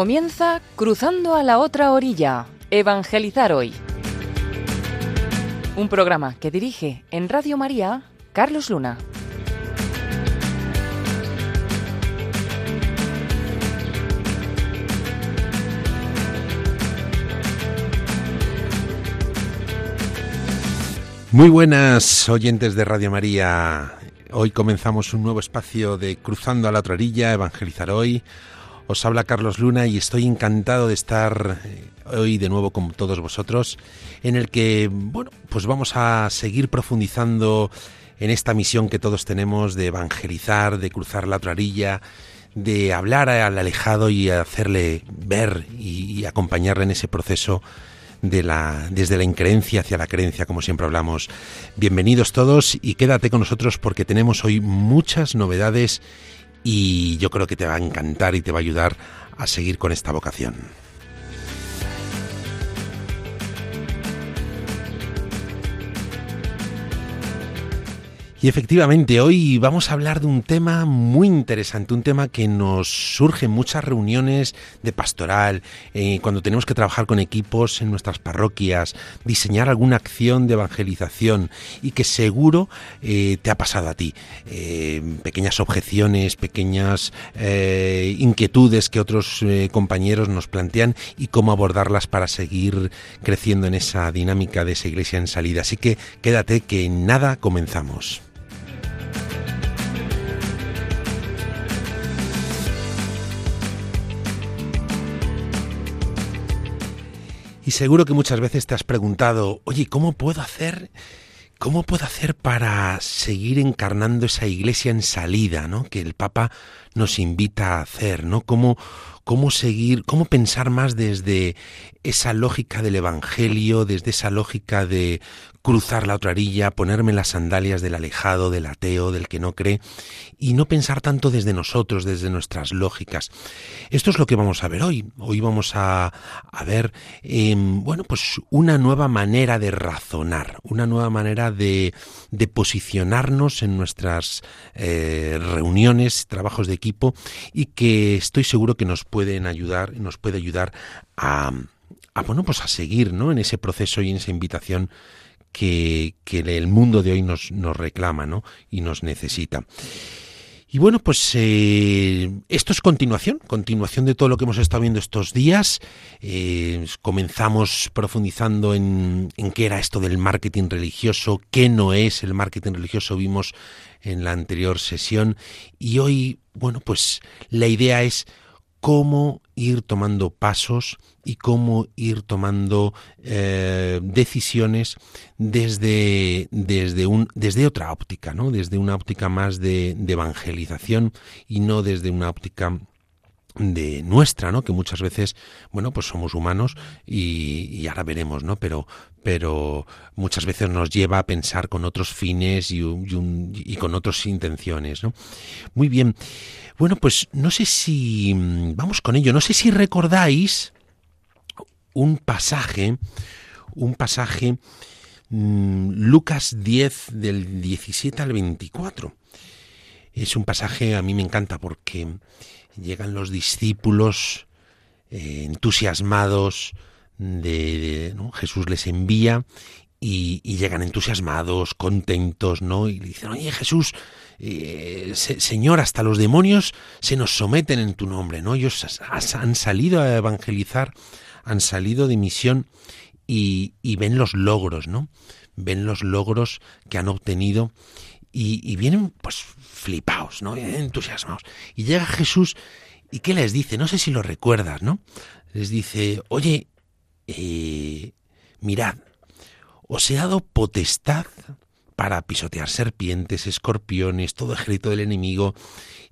Comienza Cruzando a la otra orilla, Evangelizar hoy. Un programa que dirige en Radio María Carlos Luna. Muy buenas oyentes de Radio María. Hoy comenzamos un nuevo espacio de Cruzando a la otra orilla, Evangelizar hoy. Os habla Carlos Luna y estoy encantado de estar eh, hoy de nuevo con todos vosotros, en el que, bueno, pues vamos a seguir profundizando en esta misión que todos tenemos de evangelizar, de cruzar la otra orilla, de hablar al alejado y hacerle ver y, acompañarle en ese proceso de la, desde la increencia hacia la creencia, como siempre hablamos. Bienvenidos todos y quédate con nosotros porque tenemos hoy muchas novedades y yo creo que te va a encantar y te va a ayudar a seguir con esta vocación. Y efectivamente, hoy vamos a hablar de un tema muy interesante, un tema que nos surge en muchas reuniones de pastoral, eh, cuando tenemos que trabajar con equipos en nuestras parroquias, diseñar alguna acción de evangelización y que seguro eh, te ha pasado a ti. Eh, pequeñas objeciones, pequeñas inquietudes que otros compañeros nos plantean y cómo abordarlas para seguir creciendo en esa dinámica de esa iglesia en salida. Así que quédate que nada comenzamos. Y seguro que muchas veces te has preguntado, oye, ¿cómo puedo hacer? ¿Cómo puedo hacer para seguir encarnando esa iglesia en salida, ¿no? Que el Papa nos invita a hacer, ¿no? ¿Cómo, cómo seguir, cómo pensar más desde esa lógica del Evangelio, desde esa lógica de cruzar la otra orilla, ponerme las sandalias del alejado, del ateo, del que no cree, y no pensar tanto desde nosotros, desde nuestras lógicas. Esto es lo que vamos a ver hoy. Hoy vamos a, ver, em, bueno, pues una nueva manera de razonar, una nueva manera de, de posicionarnos en nuestras eh, reuniones, trabajos de equipo, y que estoy seguro que nos pueden ayudar, nos puede ayudar a, a bueno, pues a seguir, ¿no? En ese proceso y en esa invitación que, el mundo de hoy nos, nos reclama ¿no? y nos necesita. Y bueno, pues eh, esto es continuación, continuación de todo lo que hemos estado viendo estos días. Eh, comenzamos profundizando en, en, qué era esto del marketing religioso, qué no es el marketing religioso, vimos en la anterior sesión. Y hoy, bueno, pues la idea es cómo ir tomando pasos y cómo ir tomando eh, decisiones desde, desde, un, desde otra óptica, ¿no? desde una óptica más de, de evangelización y no desde una óptica de nuestra, ¿no? Que muchas veces, bueno, pues somos humanos y, ahora veremos, ¿no? Pero, pero muchas veces nos lleva a pensar con otros fines y, con otras intenciones, ¿no? Muy bien. Bueno, pues no sé si vamos con ello. No sé si recordáis un pasaje, un pasaje mmm, Lucas 10 del 17 al 24. Es un pasaje a mí me encanta porque llegan los discípulos eh, entusiasmados de. Jesús les envía y, llegan entusiasmados, contentos, ¿no? Y le dicen, oye Jesús, eh, se, Señor, hasta los demonios se nos someten en tu nombre, ¿no? Ellos han salido a evangelizar, han salido de misión y, y ven los logros, ¿no? Ven los logros que han obtenido y, vienen pues flipados, ¿no? Entusiasmados. Y llega Jesús y ¿qué les dice? No sé si lo recuerdas, ¿no? Les dice, oye, eh, mirad, os he dado potestad para pisotear serpientes, escorpiones, todo ejército del enemigo,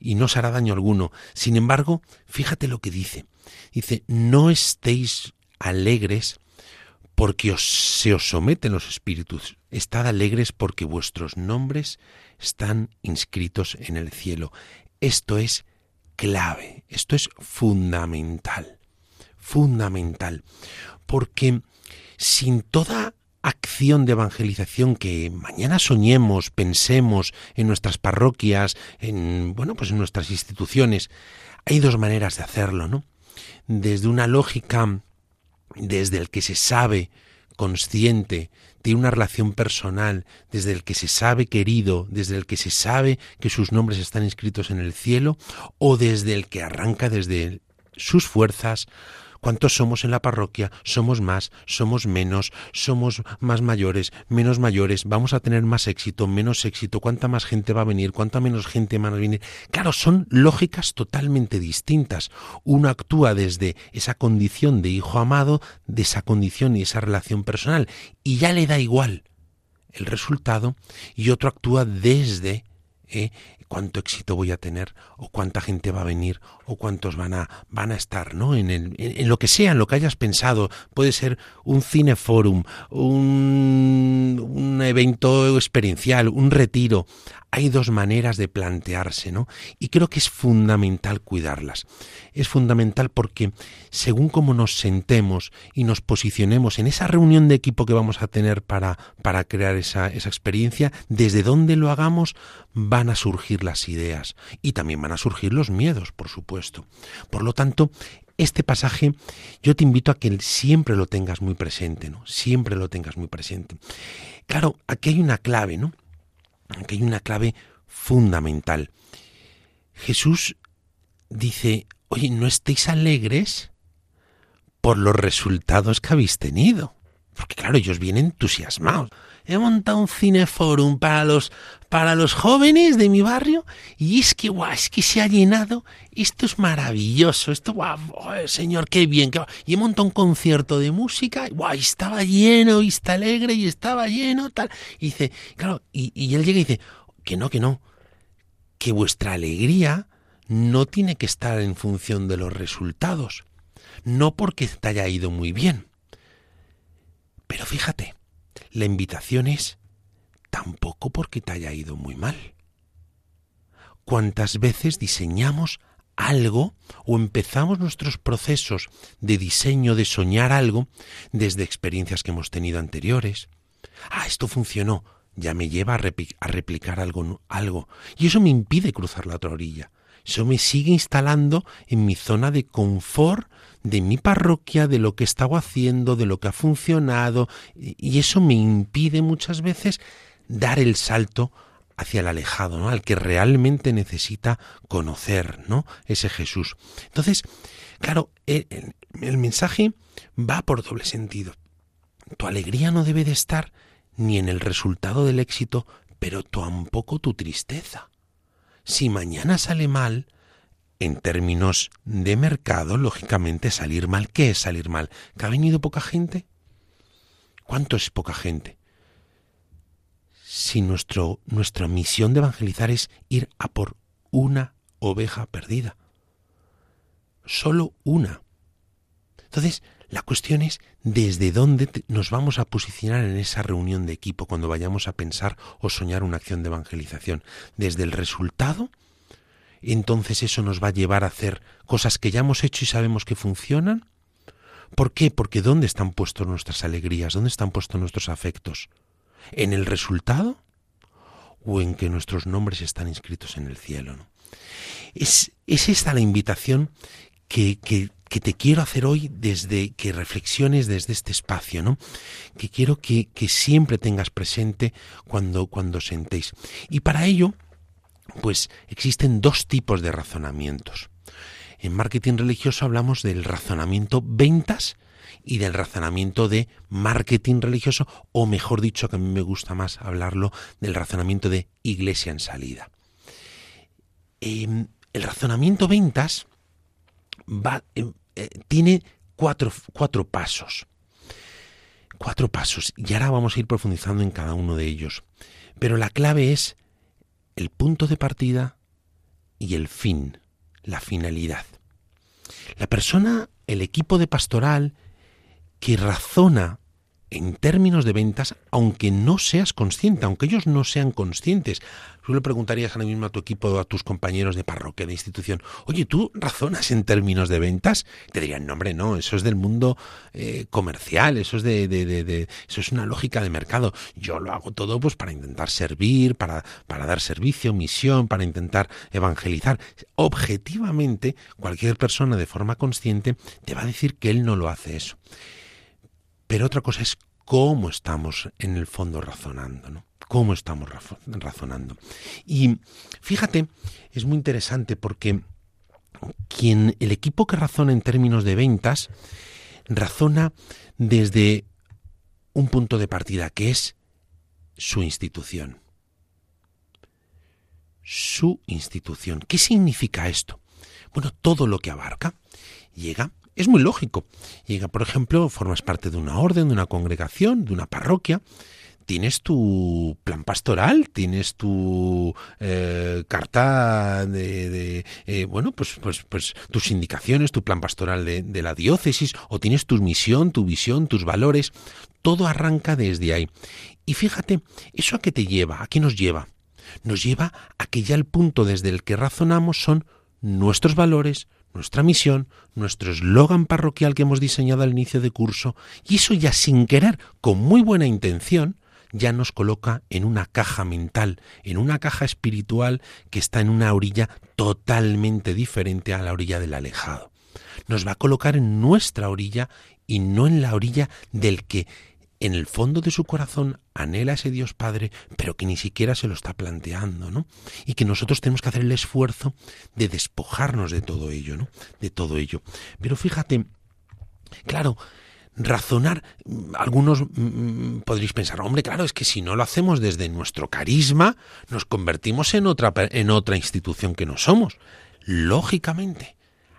y no os hará daño alguno. Sin embargo, fíjate lo que dice. Dice, no estéis alegres porque os, se os someten los espíritus. Estad alegres porque vuestros nombres están inscritos en el cielo. Esto es clave, esto es fundamental, fundamental, porque sin toda acción de evangelización que mañana soñemos, pensemos en nuestras parroquias, en bueno, pues en nuestras instituciones, hay dos maneras de hacerlo, ¿no? desde una lógica desde el que se sabe consciente, tiene una relación personal, desde el que se sabe querido, desde el que se sabe que sus nombres están inscritos en el cielo, o desde el que arranca desde sus fuerzas, ¿Cuántos somos en la parroquia? Somos más, somos menos, somos más mayores, menos mayores, vamos a tener más éxito, menos éxito, cuánta más gente va a venir, cuánta menos gente va a venir. Claro, son lógicas totalmente distintas. Uno actúa desde esa condición de hijo amado, de esa condición y esa relación personal, y ya le da igual el resultado, y otro actúa desde ¿eh? cuánto éxito voy a tener o cuánta gente va a venir o cuántos van a van a estar no en, el, en, lo que sea en lo que hayas pensado. Puede ser un cineforum un, un evento experiencial un retiro hay dos maneras de plantearse, ¿no? Y creo que es fundamental cuidarlas. Es fundamental porque según cómo nos sentemos y nos posicionemos en esa reunión de equipo que vamos a tener para, para crear esa, esa experiencia, desde donde lo hagamos van a surgir las ideas y también van a surgir los miedos, por supuesto. Por lo tanto, este pasaje yo te invito a que siempre lo tengas muy presente, ¿no? Siempre lo tengas muy presente. Claro, aquí hay una clave, ¿no? Aquí hay una clave fundamental. Jesús dice, oye, ¿no estéis alegres por los resultados que habéis tenido? Porque claro, ellos vienen entusiasmados. He montado un cineforum para los, para los jóvenes de mi barrio y es que, guau, es que se ha llenado. Esto es maravilloso. Esto, guau, señor, qué bien. Y he montado un concierto de música. Guau, y estaba lleno y está alegre y estaba lleno, tal. Y dice, claro, y, y él llega y dice, que no, que no. Que vuestra alegría no tiene que estar en función de los resultados. No porque te haya ido muy bien. Pero fíjate, la invitación es tampoco porque te haya ido muy mal. ¿Cuántas veces diseñamos algo o empezamos nuestros procesos de diseño, de soñar algo, desde experiencias que hemos tenido anteriores? Ah, esto funcionó, ya me lleva a, replicar algo, algo, y eso me impide cruzar la otra orilla. Eso me sigue instalando en mi zona de confort de mi parroquia, de lo que he estado haciendo, de lo que ha funcionado, y eso me impide muchas veces dar el salto hacia el alejado, ¿no? al que realmente necesita conocer, ¿no? Ese Jesús. Entonces, claro, el, el mensaje va por doble sentido. Tu alegría no debe de estar ni en el resultado del éxito, pero tampoco tu tristeza. Si mañana sale mal, en términos de mercado, lógicamente salir mal. ¿Qué es salir mal? ¿Que ha venido poca gente? ¿Cuánto es poca gente? Si nuestro, nuestra misión de evangelizar es ir a por una oveja perdida. Solo una. Entonces, la cuestión es desde dónde nos vamos a posicionar en esa reunión de equipo cuando vayamos a pensar o soñar una acción de evangelización. ¿Desde el resultado? entonces eso nos va a llevar a hacer cosas que ya hemos hecho y sabemos que funcionan? ¿Por qué? Porque ¿dónde están puestos nuestras alegrías? ¿Dónde están puestos nuestros afectos? ¿En el resultado? ¿O en que nuestros nombres están inscritos en el cielo? Es, es esta la invitación que, que, que, te quiero hacer hoy desde que reflexiones desde este espacio, ¿no? Que quiero que, que siempre tengas presente cuando, cuando sentéis. Y para ello, pues existen dos tipos de razonamientos. En marketing religioso hablamos del razonamiento ventas y del razonamiento de marketing religioso, o mejor dicho, que a mí me gusta más hablarlo, del razonamiento de iglesia en salida. Em, el razonamiento ventas em, eh, tiene cuatro, cuatro pasos. Cuatro pasos. Y ahora vamos a ir profundizando en cada uno de ellos. Pero la clave es el punto de partida y el fin, la finalidad. La persona, el equipo de pastoral que razona en términos de ventas, aunque no seas consciente, aunque ellos no sean conscientes. Tú le preguntarías ahora mismo a tu equipo, a tus compañeros de parroquia, de institución, oye, ¿tú razonas en términos de ventas? Te dirían, no, hombre, no, eso es del mundo eh, comercial, eso es de, eso es una lógica de mercado. Yo lo hago todo pues para intentar servir, para, para dar servicio, misión, para intentar evangelizar. Objetivamente, cualquier persona de forma consciente te va a decir que él no lo hace eso. Pero otra cosa es cómo estamos en el fondo razonando, ¿no? Cómo estamos razonando. Y fíjate, es muy interesante porque quien el equipo que razona en términos de ventas razona desde un punto de partida que es su institución. Su institución. ¿Qué significa esto? Bueno, todo lo que abarca llega es muy lógico. Llega, por ejemplo, formas parte de una orden, de una congregación, de una parroquia, tienes tu plan pastoral, tienes tu eh, carta de, eh, bueno, pues, pues, pues tus indicaciones, tu plan pastoral de, de, la diócesis, o tienes tu misión, tu visión, tus valores, todo arranca desde ahí. Y fíjate, ¿eso a qué te lleva? ¿A qué nos lleva? Nos lleva a que ya el punto desde el que razonamos son nuestros valores, nuestra misión, nuestro eslogan parroquial que hemos diseñado al inicio de curso, y eso ya sin querer, con muy buena intención, ya nos coloca en una caja mental, en una caja espiritual que está en una orilla totalmente diferente a la orilla del alejado. Nos va a colocar en nuestra orilla y no en la orilla del que en el fondo de su corazón anhela ese Dios Padre, pero que ni siquiera se lo está planteando, ¿no? Y que nosotros tenemos que hacer el esfuerzo de despojarnos de todo ello, ¿no? De todo ello. Pero fíjate, claro, razonar, algunos mm, mm, podréis pensar, hombre, claro, es que si no lo hacemos desde nuestro carisma, nos convertimos en otra, en otra institución que no somos. Lógicamente,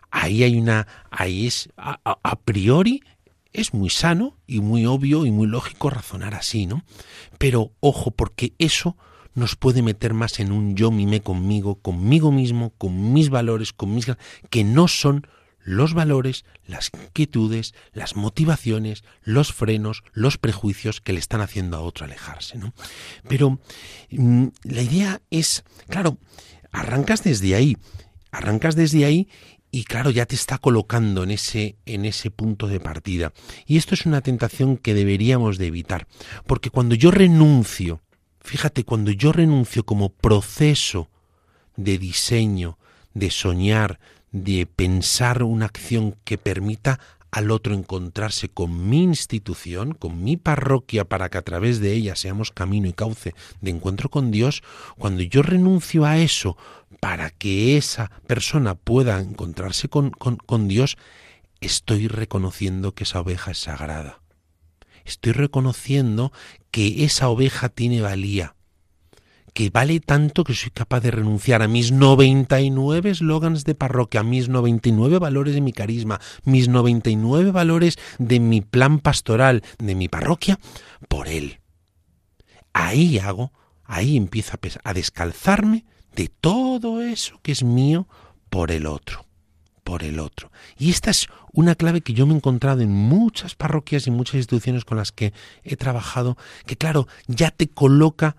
ahí hay una, ahí es a priori es muy sano y muy obvio y muy lógico razonar así, ¿no? Pero ojo, porque eso nos puede meter más en un yo mime conmigo, conmigo mismo, con mis valores, con mis que no son los valores, las inquietudes, las motivaciones, los frenos, los prejuicios que le están haciendo a otro alejarse, ¿no? Pero mm, la idea es, claro, arrancas desde ahí, arrancas desde ahí y claro, ya te está colocando en ese, en ese punto de partida. Y esto es una tentación que deberíamos de evitar, porque cuando yo renuncio, fíjate, cuando yo renuncio como proceso de diseño, de soñar, de pensar una acción que permita al otro encontrarse con mi institución, con mi parroquia, para que a través de ella seamos camino y cauce de encuentro con Dios, cuando yo renuncio a eso para que esa persona pueda encontrarse con, Dios, estoy reconociendo que esa oveja es sagrada. Estoy reconociendo que esa oveja tiene valía, que vale tanto que soy capaz de renunciar a mis 99 eslogans de parroquia, a mis 99 valores de mi carisma, mis 99 valores de mi plan pastoral, de mi parroquia, por él. Ahí hago, ahí empiezo a descalzarme de todo eso que es mío por el otro, por el otro. Y esta es una clave que yo me he encontrado en muchas parroquias y muchas instituciones con las que he trabajado, que claro, ya te coloca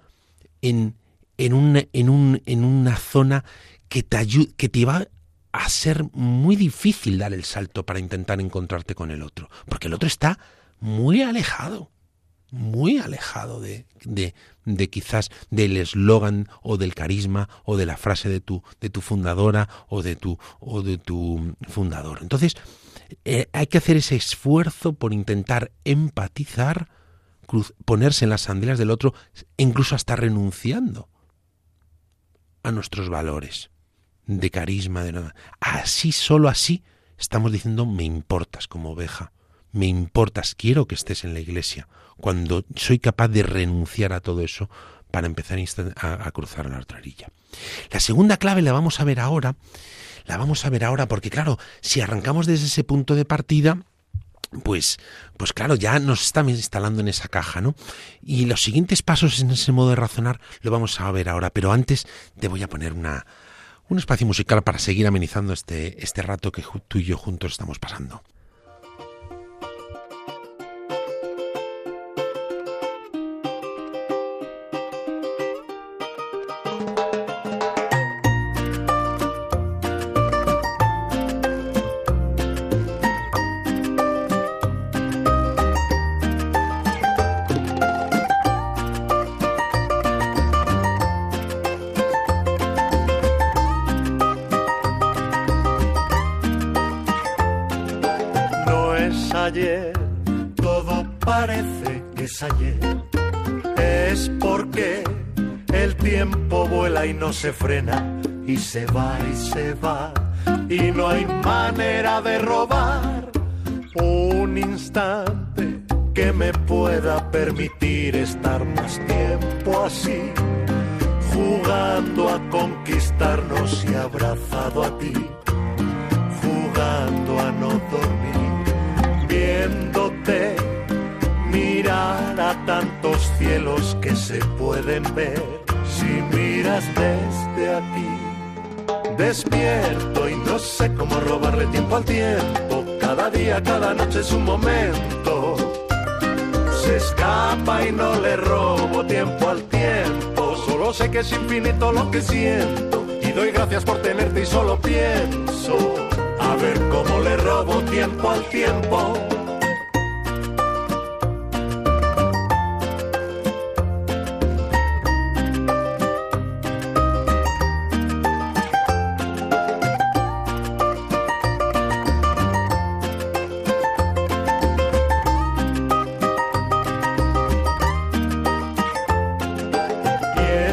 en, en, un, en, un, en una zona que te, que te va a ser muy difícil dar el salto para intentar encontrarte con el otro, porque el otro está muy alejado muy alejado de, de, quizás del eslogan o del carisma o de la frase de tu, de tu fundadora o de tu, o de tu fundador. Entonces, eh, hay que hacer ese esfuerzo por intentar empatizar, ponerse en las sandalias del otro, incluso hasta renunciando a nuestros valores de carisma, de nada. Así, solo así, estamos diciendo me importas como oveja, me importas, quiero que estés en la iglesia, cuando soy capaz de renunciar a todo eso para empezar a, cruzar la otra orilla. La segunda clave la vamos a ver ahora, la vamos a ver ahora porque claro, si arrancamos desde ese punto de partida, pues, pues claro, ya nos estamos instalando en esa caja, ¿no? Y los siguientes pasos en ese modo de razonar lo vamos a ver ahora, pero antes te voy a poner una, un espacio musical para seguir amenizando este, este rato que tú y yo juntos estamos pasando. Se frena, y se va y se va, y no hay manera de robar un instante que me pueda permitir estar más tiempo así, jugando a conquistarnos y abrazado a ti, jugando a no dormir, viéndote mirar a tantos cielos que se pueden ver Despierto y no sé cómo robarle tiempo al tiempo. Cada día, cada noche es un momento. Se escapa y no le robo tiempo al tiempo. Solo sé que es infinito lo que siento. Y doy gracias por tenerte y solo pienso. A ver cómo le robo tiempo al tiempo.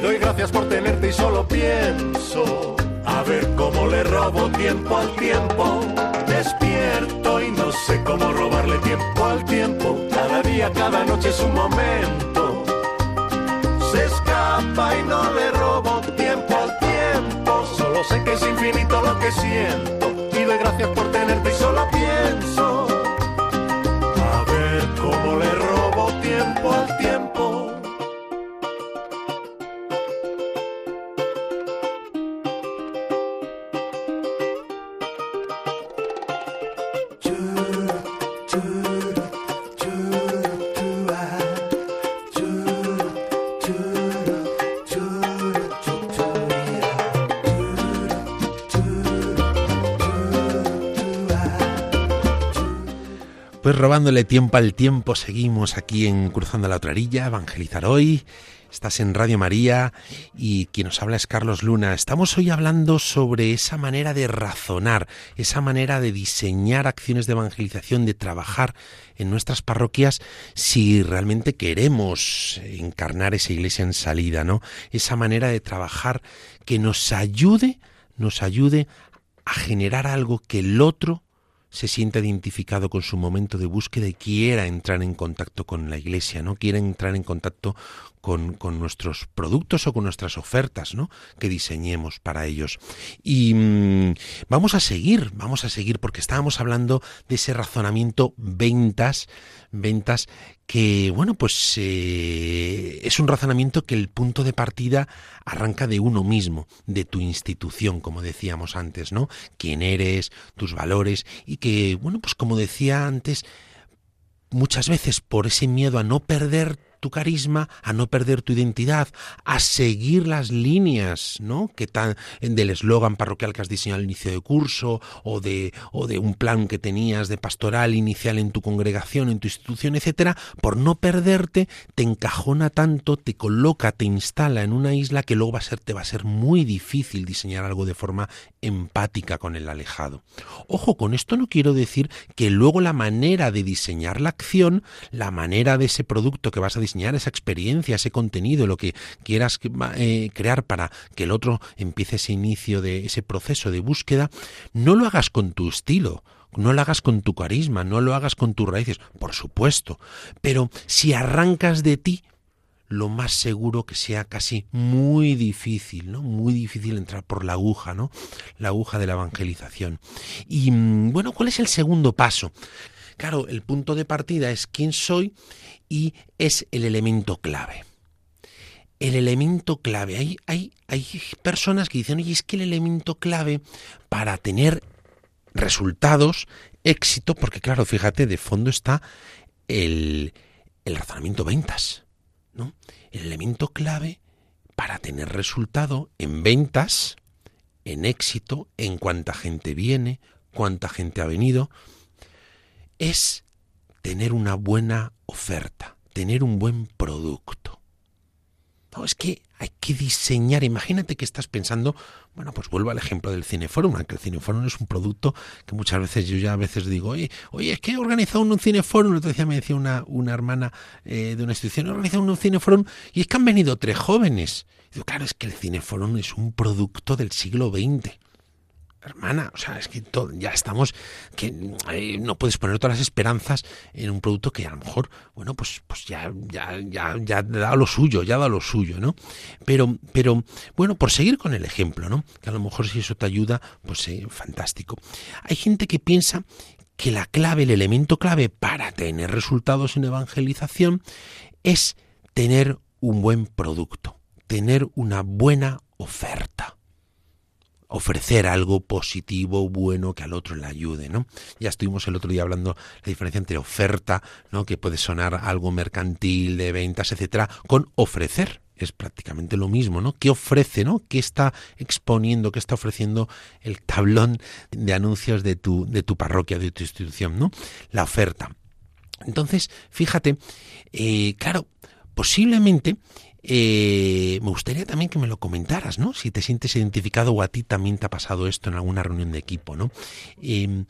Y doy gracias por tenerte y solo pienso. A ver cómo le robo tiempo al tiempo. Despierto y no sé cómo robarle tiempo al tiempo. Cada día, cada noche es un momento. Se escapa y no le robo tiempo al tiempo. Solo sé que es infinito lo que siento gracias por tenerte y solo pienso robándole tiempo al tiempo, seguimos aquí en Cruzando la Otra Evangelizar Hoy. Estás en Radio María y quien nos habla es Carlos Luna. Estamos hoy hablando sobre esa manera de razonar, esa manera de diseñar acciones de evangelización, de trabajar en nuestras parroquias si realmente queremos encarnar esa iglesia en salida, ¿no? Esa manera de trabajar que nos ayude, nos ayude a generar algo que el otro se sienta identificado con su momento de búsqueda y quiera entrar en contacto con la iglesia, ¿no? Quiera entrar en contacto con, nuestros productos o con nuestras ofertas, ¿no? Que diseñemos para ellos. Y mm, vamos a seguir, vamos a seguir, porque estábamos hablando de ese razonamiento ventas, ventas que, bueno, pues eh, es un razonamiento que el punto de partida arranca de uno mismo, de tu institución, como decíamos antes, ¿no? Quién eres, tus valores, y que, bueno, pues como decía antes, muchas veces por ese miedo a no perder tu carisma, a no perder tu identidad, a seguir las líneas, ¿no? Que tan del eslogan parroquial que has diseñado al inicio de curso o de o de un plan que tenías de pastoral inicial en tu congregación, en tu institución, etcétera, por no perderte te encajona tanto, te coloca, te instala en una isla que luego va a ser te va a ser muy difícil diseñar algo de forma empática con el alejado. Ojo, con esto no quiero decir que luego la manera de diseñar la acción, la manera de ese producto que vas a diseñar, esa experiencia, ese contenido, lo que quieras eh, crear para que el otro empiece ese inicio de ese proceso de búsqueda, no lo hagas con tu estilo, no lo hagas con tu carisma, no lo hagas con tus raíces, por supuesto, pero si arrancas de ti, lo más seguro que sea casi muy difícil, ¿no? Muy difícil entrar por la aguja, ¿no? La aguja de la evangelización. Y mm, bueno, ¿cuál es el segundo paso? Claro, el punto de partida es quién soy y es el elemento clave. El elemento clave. Hay, hay, hay personas que dicen, oye, es que el elemento clave para tener resultados, éxito, porque claro, fíjate, de fondo está el, el razonamiento ventas, ¿no? El elemento clave para tener resultado en ventas, en éxito, en cuánta gente viene, cuánta gente ha venido, es tener una buena oferta, tener un buen producto. No, es que hay que diseñar. Imagínate que estás pensando, bueno, pues vuelvo al ejemplo del Cineforum, aunque el Cineforum es un producto que muchas veces yo ya a veces digo, oye, oye, es que he organizado un Cineforum, otro día me decía una, una hermana eh, de una institución, he organizado un Cineforum y es que han venido tres jóvenes. Y digo, claro, es que el Cineforum es un producto del siglo XX hermana, o sea, es que ya estamos, que no puedes poner todas las esperanzas en un producto que a lo mejor, bueno, pues, pues ya, ya, ya, ya da lo suyo, ya da lo suyo, ¿no? Pero, pero, bueno, por seguir con el ejemplo, ¿no? Que a lo mejor si eso te ayuda, pues eh, fantástico. Hay gente que piensa que la clave, el elemento clave para tener resultados en evangelización es tener un buen producto, tener una buena oferta ofrecer algo positivo, bueno, que al otro le ayude, ¿no? Ya estuvimos el otro día hablando la diferencia entre oferta, ¿no? Que puede sonar algo mercantil, de ventas, etcétera, con ofrecer. Es prácticamente lo mismo, ¿no? ¿Qué ofrece, no? ¿Qué está exponiendo, qué está ofreciendo el tablón de anuncios de tu, de tu parroquia, de tu institución, ¿no? La oferta. Entonces, fíjate, eh, claro, posiblemente eh, me gustaría también que me lo comentaras, ¿no? Si te sientes identificado o a ti también te ha pasado esto en alguna reunión de equipo, ¿no? Em,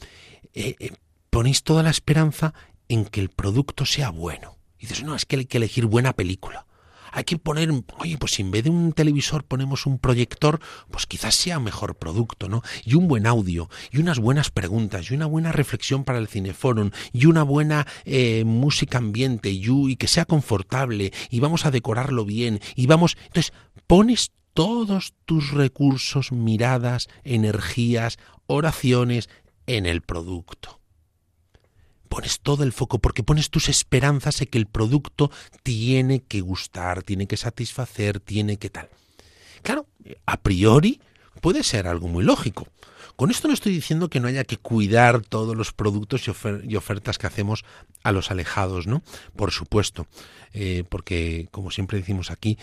eh, eh, ponéis toda la esperanza en que el producto sea bueno. Y dices, no, es que hay que elegir buena película hay que poner, oye, pues si en vez de un televisor ponemos un proyector, pues quizás sea mejor producto, ¿no? Y un buen audio, y unas buenas preguntas, y una buena reflexión para el cineforum, y una buena eh, música ambiente, y, y que sea confortable, y vamos a decorarlo bien, y vamos... Entonces, pones todos tus recursos, miradas, energías, oraciones en el producto pones todo el foco porque pones tus esperanzas en que el producto tiene que gustar, tiene que satisfacer, tiene que tal. Claro, a priori puede ser algo muy lógico. Con esto no estoy diciendo que no haya que cuidar todos los productos y, ofertas que hacemos a los alejados, ¿no? Por supuesto, eh, porque como siempre decimos aquí,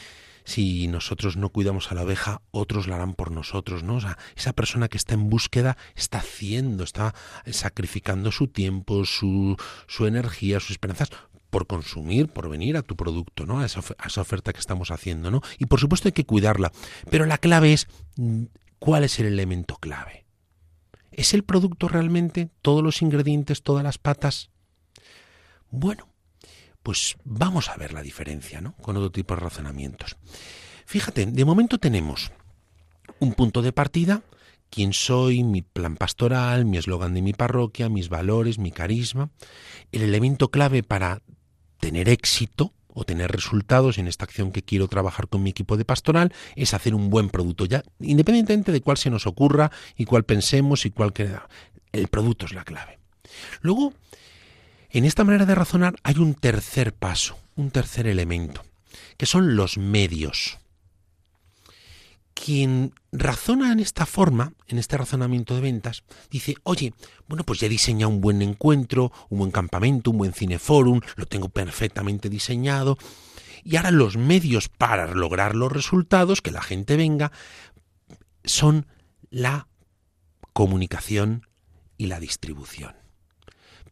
si nosotros no cuidamos a la oveja, otros la harán por nosotros, ¿no? O sea, esa persona que está en búsqueda está haciendo, está sacrificando su tiempo, su, su energía, sus esperanzas por consumir, por venir a tu producto, ¿no? A esa, a esa oferta que estamos haciendo, ¿no? Y por supuesto hay que cuidarla. Pero la clave es, mm, ¿cuál es el elemento clave? ¿Es el producto realmente todos los ingredientes, todas las patas? Bueno, pues vamos a ver la diferencia, ¿no? Con otro tipo de razonamientos. Fíjate, de momento tenemos un punto de partida, quién soy, mi plan pastoral, mi eslogan de mi parroquia, mis valores, mi carisma, el elemento clave para tener éxito o tener resultados en esta acción que quiero trabajar con mi equipo de pastoral es hacer un buen producto ya, independientemente de cuál se nos ocurra y cuál pensemos y cuál queda. El producto es la clave. Luego, en esta manera de razonar hay un tercer paso, un tercer elemento, que son los medios. Quien razona en esta forma, en este razonamiento de ventas, dice, oye, bueno, pues ya he diseñado un buen encuentro, un buen campamento, un buen cineforum, lo tengo perfectamente diseñado, y ahora los medios para lograr los resultados, que la gente venga, son la comunicación y la distribución.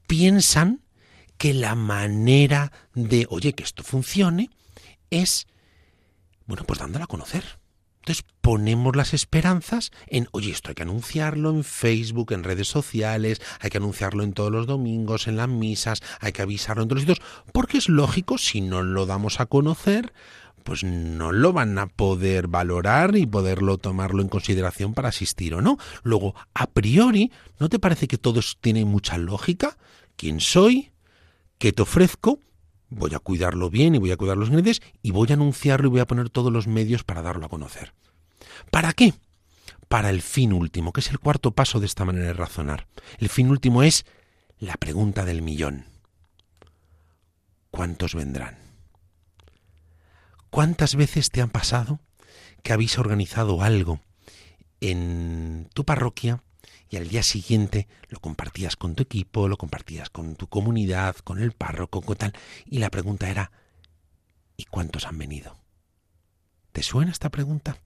Piensan que la manera de, oye, que esto funcione, es, bueno, pues dándolo a conocer. Entonces ponemos las esperanzas en, oye, esto hay que anunciarlo en Facebook, en redes sociales, hay que anunciarlo en todos los domingos, en las misas, hay que avisarlo en todos los sitios, porque es lógico, si no lo damos a conocer, pues no lo van a poder valorar y poderlo tomarlo en consideración para asistir o no. Luego, a priori, ¿no te parece que todo tiene mucha lógica? ¿Quién soy? Que te ofrezco, voy a cuidarlo bien y voy a cuidar los ingredientes y voy a anunciarlo y voy a poner todos los medios para darlo a conocer. ¿Para qué? Para el fin último, que es el cuarto paso de esta manera de razonar. El fin último es la pregunta del millón. ¿Cuántos vendrán? ¿Cuántas veces te han pasado que habéis organizado algo en tu parroquia y al día siguiente lo compartías con tu equipo, lo compartías con tu comunidad, con el párroco, con tal, y la pregunta era, ¿y cuántos han venido? ¿Te suena esta pregunta?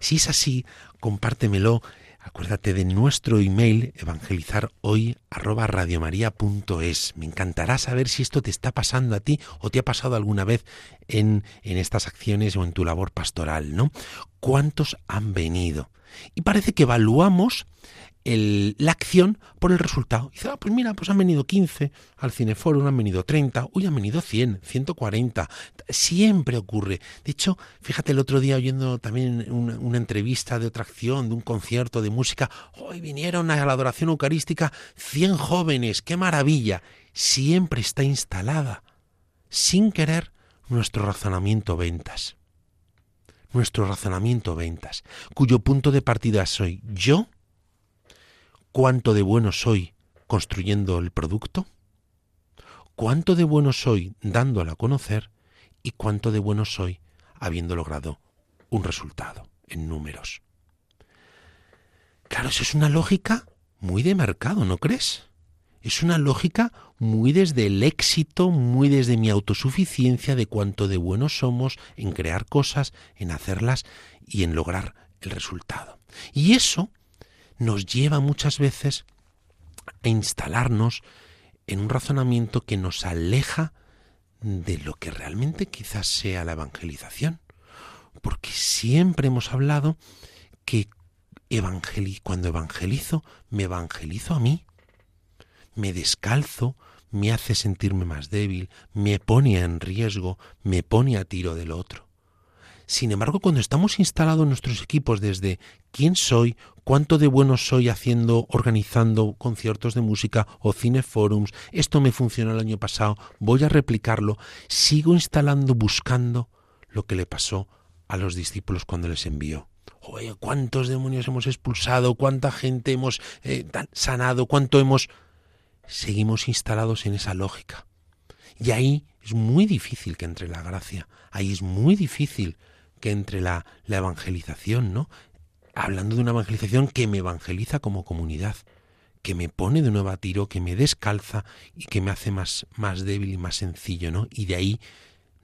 Si es así, compártemelo. Acuérdate de nuestro email evangelizarhoy@radiomaria.es. Me encantará saber si esto te está pasando a ti o te ha pasado alguna vez en, en estas acciones o en tu labor pastoral, ¿no? ¿Cuántos han venido? Y parece que evaluamos la acción por el resultado. Dice, ah, pues mira, pues han venido 15 al Cineforum, han venido 30, uy, han venido 100, 140. Siempre ocurre. De hecho, fíjate el otro día oyendo también una, una entrevista de otra acción, de un concierto de música, hoy vinieron a la adoración eucarística 100 jóvenes, qué maravilla. Siempre está instalada, sin querer, nuestro razonamiento ventas nuestro razonamiento ventas, cuyo punto de partida soy yo, cuánto de bueno soy construyendo el producto, cuánto de bueno soy dándolo a conocer y cuánto de bueno soy habiendo logrado un resultado en números. Claro, eso es una lógica muy de mercado, ¿no crees? Es una lógica muy desde el éxito, muy desde mi autosuficiencia de cuánto de buenos somos en crear cosas, en hacerlas y en lograr el resultado. Y eso nos lleva muchas veces a instalarnos en un razonamiento que nos aleja de lo que realmente quizás sea la evangelización. Porque siempre hemos hablado que cuando evangelizo, me evangelizo a mí me descalzo, me hace sentirme más débil, me pone en riesgo, me pone a tiro del otro. Sin embargo, cuando estamos instalados en nuestros equipos desde quién soy, cuánto de bueno soy haciendo, organizando conciertos de música o cineforums, esto me funcionó el año pasado, voy a replicarlo, sigo instalando, buscando lo que le pasó a los discípulos cuando les envió. Oye, ¿cuántos demonios hemos expulsado? ¿Cuánta gente hemos eh, sanado? ¿Cuánto hemos seguimos instalados en esa lógica. Y ahí es muy difícil que entre la gracia, ahí es muy difícil que entre la, la evangelización, ¿no? Hablando de una evangelización que me evangeliza como comunidad, que me pone de nuevo a tiro, que me descalza y que me hace más, más débil y más sencillo, ¿no? Y de ahí,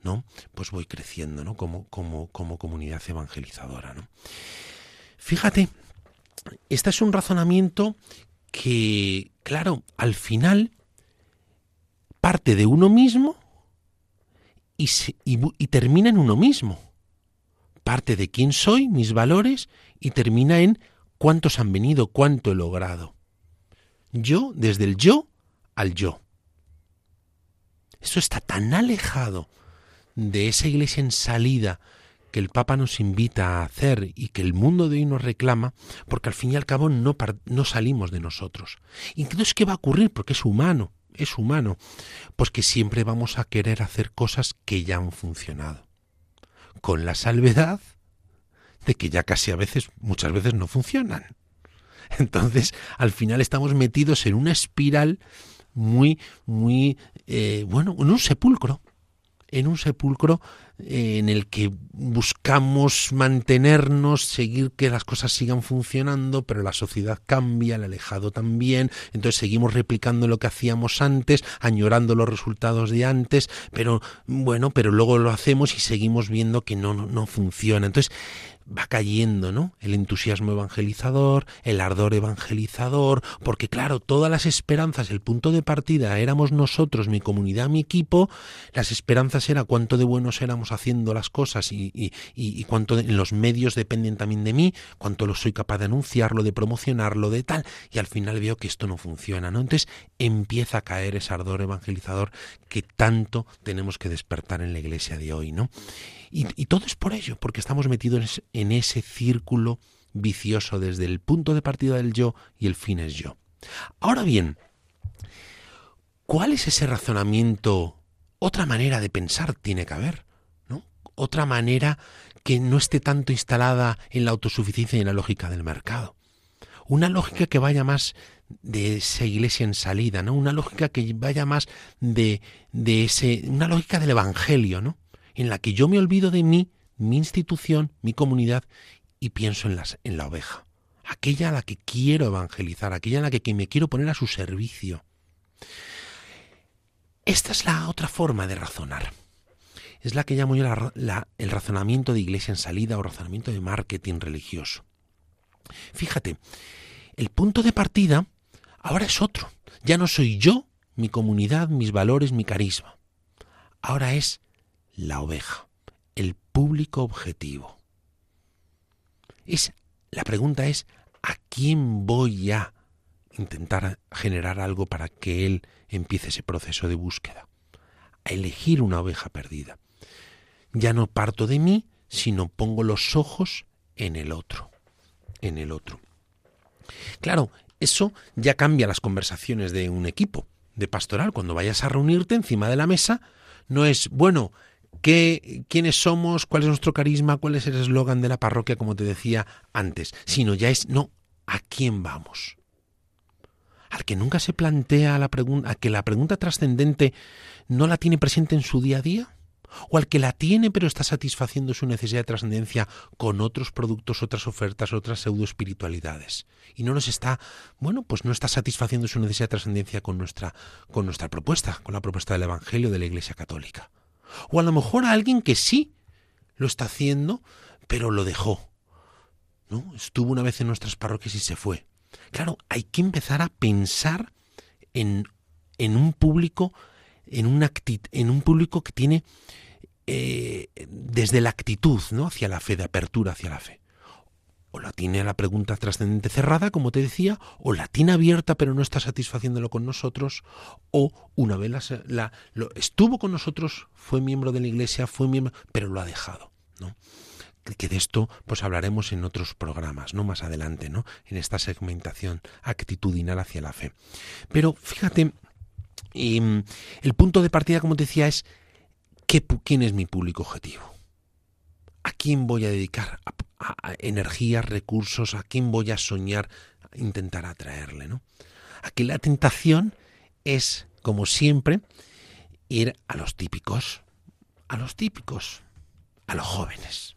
¿no? Pues voy creciendo, ¿no? Como, como, como comunidad evangelizadora, ¿no? Fíjate, este es un razonamiento que, claro, al final parte de uno mismo y, y, termina en uno mismo. Parte de quién soy, mis valores, y termina en cuántos han venido, cuánto he logrado. Yo, desde el yo al yo. Eso está tan alejado de esa iglesia en salida que el Papa nos invita a hacer y que el mundo de hoy nos reclama, porque al fin y al cabo no, no salimos de nosotros. ¿Y entonces qué va a ocurrir? Porque es humano, es humano. Pues que siempre vamos a querer hacer cosas que ya han funcionado. Con la salvedad de que ya casi a veces, muchas veces no funcionan. Entonces, al final estamos metidos en una espiral muy, muy, eh, bueno, en un sepulcro, en un sepulcro en el que buscamos mantenernos, seguir que las cosas sigan funcionando, pero la sociedad cambia, el alejado también, entonces seguimos replicando lo que hacíamos antes, añorando los resultados de antes, pero bueno, pero luego lo hacemos y seguimos viendo que no, no, no funciona. Entonces, va cayendo, ¿no? El entusiasmo evangelizador, el ardor evangelizador, porque claro, todas las esperanzas, el punto de partida éramos nosotros, mi comunidad, mi equipo, las esperanzas era cuánto de buenos éramos haciendo las cosas y, y, y, cuánto en los medios dependen también de mí, cuánto lo soy capaz de anunciarlo, de promocionarlo, de tal, y al final veo que esto no funciona, ¿no? Entonces empieza a caer ese ardor evangelizador que tanto tenemos que despertar en la iglesia de hoy, ¿no? Y, todo es por ello, porque estamos metidos en ese círculo vicioso desde el punto de partida del yo y el fin es yo. Ahora bien, ¿cuál es ese razonamiento? Otra manera de pensar tiene que haber, ¿no? Otra manera que no esté tanto instalada en la autosuficiencia y en la lógica del mercado. Una lógica que vaya más de esa iglesia en salida, ¿no? Una lógica que vaya más de, de ese, una lógica del evangelio, ¿no? en la que yo me olvido de mí, mi institución, mi comunidad, y pienso en, las, en la oveja, aquella a la que quiero evangelizar, aquella a la que, me quiero poner a su servicio. Esta es la otra forma de razonar. Es la que llamo yo el razonamiento de iglesia en salida o razonamiento de marketing religioso. Fíjate, el punto de partida ahora es otro. Ya no soy yo, mi comunidad, mis valores, mi carisma. Ahora es la oveja, público objetivo. Es, la pregunta es, ¿a quién voy a intentar generar algo para que él empiece ese proceso de búsqueda? A elegir una oveja perdida. Ya no parto de mí, sino pongo los ojos en el otro, en el otro. Claro, eso ya cambia las conversaciones de un equipo de pastoral. Cuando vayas a reunirte encima de la mesa, no es, bueno, qué, quiénes somos, cuál es nuestro carisma, cuál es el eslogan de la parroquia, como te decía antes, sino ya es, no, ¿a quién vamos? Al que nunca se plantea la pregunta, a que la pregunta trascendente no la tiene presente en su día a día, o al que la tiene pero está satisfaciendo su necesidad de trascendencia con otros productos, otras ofertas, otras pseudo espiritualidades y no nos está, bueno, pues no está satisfaciendo su necesidad de trascendencia con nuestra con nuestra propuesta, con la propuesta del evangelio de la Iglesia Católica. O a lo mejor a alguien que sí lo está haciendo, pero lo dejó. ¿No? Estuvo una vez en nuestras parroquias y se fue. Claro, hay que empezar a pensar en, en un público, en un, en un público que tiene eh, desde la actitud ¿no? hacia la fe, de apertura hacia la fe. O la tiene la pregunta trascendente cerrada, como te decía, o la tiene abierta pero no está satisfaciéndolo con nosotros, o una vez la, estuvo con nosotros, fue miembro de la iglesia, fue miembro, pero lo ha dejado. ¿no? que de esto pues hablaremos en otros programas, ¿no? Más adelante, ¿no? En esta segmentación actitudinal hacia la fe. Pero fíjate, mm, el punto de partida, como te decía, es ¿quién es mi público objetivo? ¿A quién voy a dedicar energía, recursos? ¿A quién voy a soñar, a intentar atraerle? ¿no? Aquí la tentación es, como siempre, ir a los típicos, a los típicos, a los jóvenes.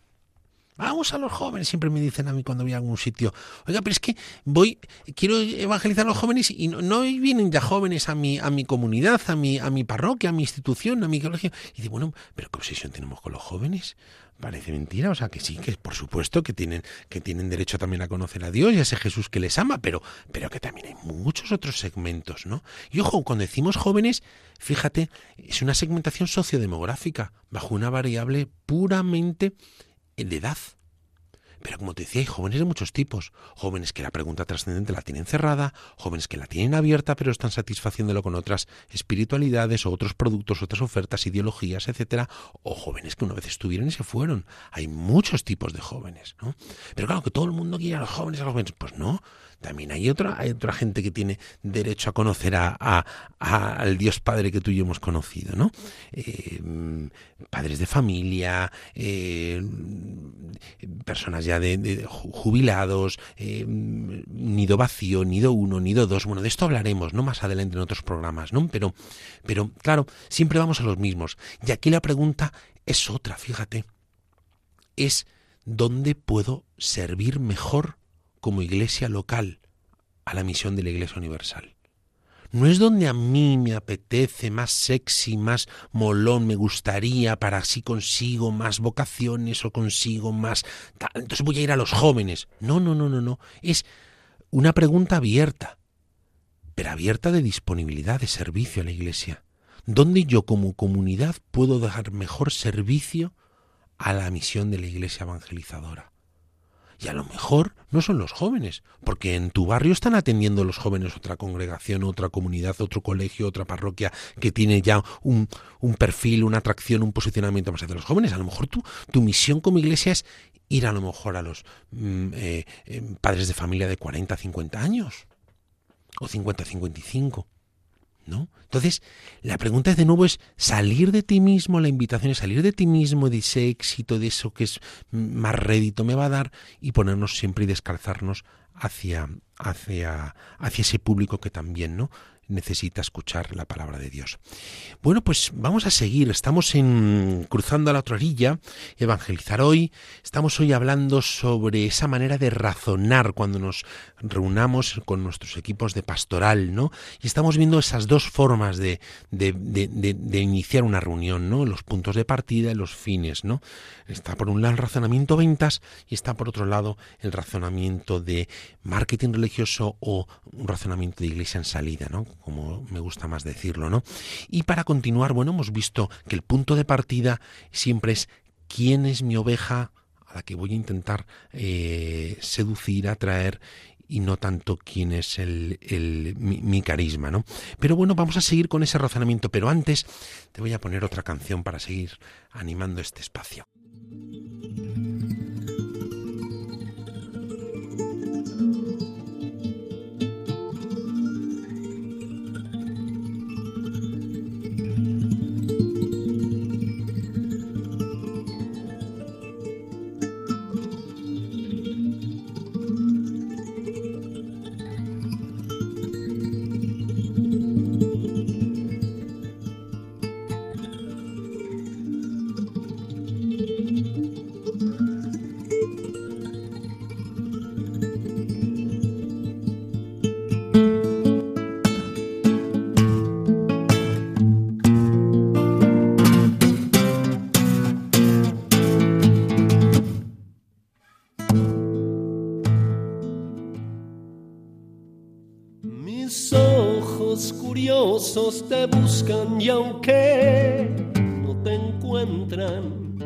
Vamos a los jóvenes, siempre me dicen a mí cuando voy a algún sitio. Oiga, pero es que voy, quiero evangelizar a los jóvenes y no, vienen ya jóvenes a mi, a mi comunidad, a mi, a mi parroquia, a mi institución, a mi colegio. Y digo, bueno, pero ¿qué obsesión tenemos con los jóvenes? Parece mentira, o sea que sí, que por supuesto que tienen, que tienen derecho también a conocer a Dios y a ese Jesús que les ama, pero, pero que también hay muchos otros segmentos, ¿no? Y ojo, cuando decimos jóvenes, fíjate, es una segmentación sociodemográfica, bajo una variable puramente de edad. Pero como te decía, hay jóvenes de muchos tipos. Jóvenes que la pregunta trascendente la tienen cerrada, jóvenes que la tienen abierta pero están satisfaciéndolo con otras espiritualidades o otros productos, otras ofertas, ideologías, etcétera, o jóvenes que una vez estuvieron y se fueron. Hay muchos tipos de jóvenes, ¿no? Pero claro, que todo el mundo quiere a los jóvenes, a los jóvenes. Pues no, también hay otra, hay otra gente que tiene derecho a conocer a, al Dios Padre que tú y yo hemos conocido, ¿no? Eh, padres de familia, eh, personas ya de, jubilados, eh, nido vacío, nido uno, nido dos. Bueno, de esto hablaremos, ¿no? Más adelante en otros programas, ¿no? Pero, pero claro, siempre vamos a los mismos. Y aquí la pregunta es otra, fíjate. Es ¿dónde puedo servir mejor como iglesia local a la misión de la Iglesia Universal. No es donde a mí me apetece más sexy, más molón, me gustaría para así consigo más vocaciones o consigo más... Entonces voy a ir a los jóvenes. No, no, no, no, no. Es una pregunta abierta, pero abierta de disponibilidad, de servicio a la Iglesia. ¿Dónde yo como comunidad puedo dar mejor servicio a la misión de la Iglesia evangelizadora? Y a lo mejor no son los jóvenes, porque en tu barrio están atendiendo los jóvenes otra congregación, otra comunidad, otro colegio, otra parroquia que tiene ya un, un perfil, una atracción, un posicionamiento más hacia los jóvenes. A lo mejor tu, tu misión como iglesia es ir a lo mejor a los mm, eh, eh, padres de familia de 40, 50 años, o 50, 55 ¿no? Entonces, la pregunta de nuevo es salir de ti mismo, la invitación es salir de ti mismo, de ese éxito, de eso que es más rédito me va a dar y ponernos siempre y descalzarnos hacia, hacia, hacia ese público que también, ¿no? Necesita escuchar la palabra de Dios. Bueno, pues vamos a seguir. Estamos en cruzando a la otra orilla, evangelizar hoy. Estamos hoy hablando sobre esa manera de razonar cuando nos reunamos con nuestros equipos de pastoral, ¿no? Y estamos viendo esas dos formas de, de, de, de iniciar una reunión, ¿no? Los puntos de partida y los fines, ¿no? Está por un lado el razonamiento ventas y está por otro lado el razonamiento de marketing religioso o un razonamiento de iglesia en salida, ¿no? Como me gusta más decirlo, ¿no? Y para continuar, bueno, hemos visto que el punto de partida siempre es quién es mi oveja a la que voy a intentar eh, seducir, atraer y no tanto quién es el, mi, mi, carisma, ¿no? Pero bueno, vamos a seguir con ese razonamiento, pero antes te voy a poner otra canción para seguir animando este espacio. Te buscan y aunque no te encuentran,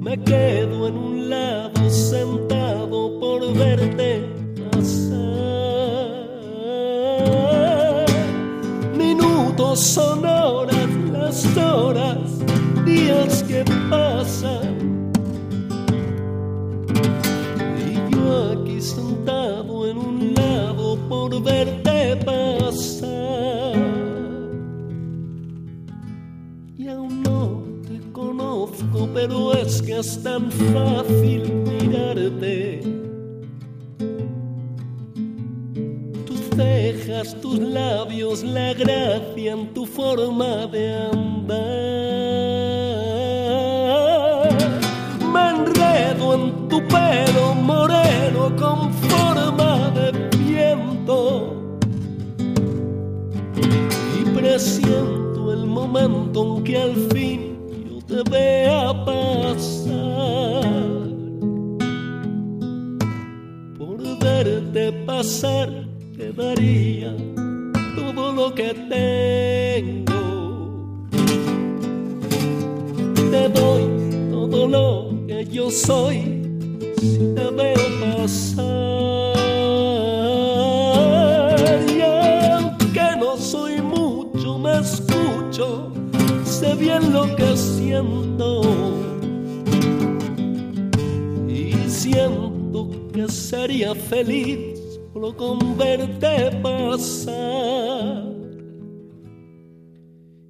me quedo en un lado sentado por verte pasar. Minutos son horas, las horas, pero es que es tan fácil mirarte. Tus cejas, tus labios, la gracia en tu forma de andar. Me enredo en tu pelo moreno con forma de viento. Y presiento el momento en que al fin vea pasar. Por verte pasar te daría todo lo que tengo. Te doy todo lo que yo soy si te veo pasar. Sería feliz solo con verte pasar.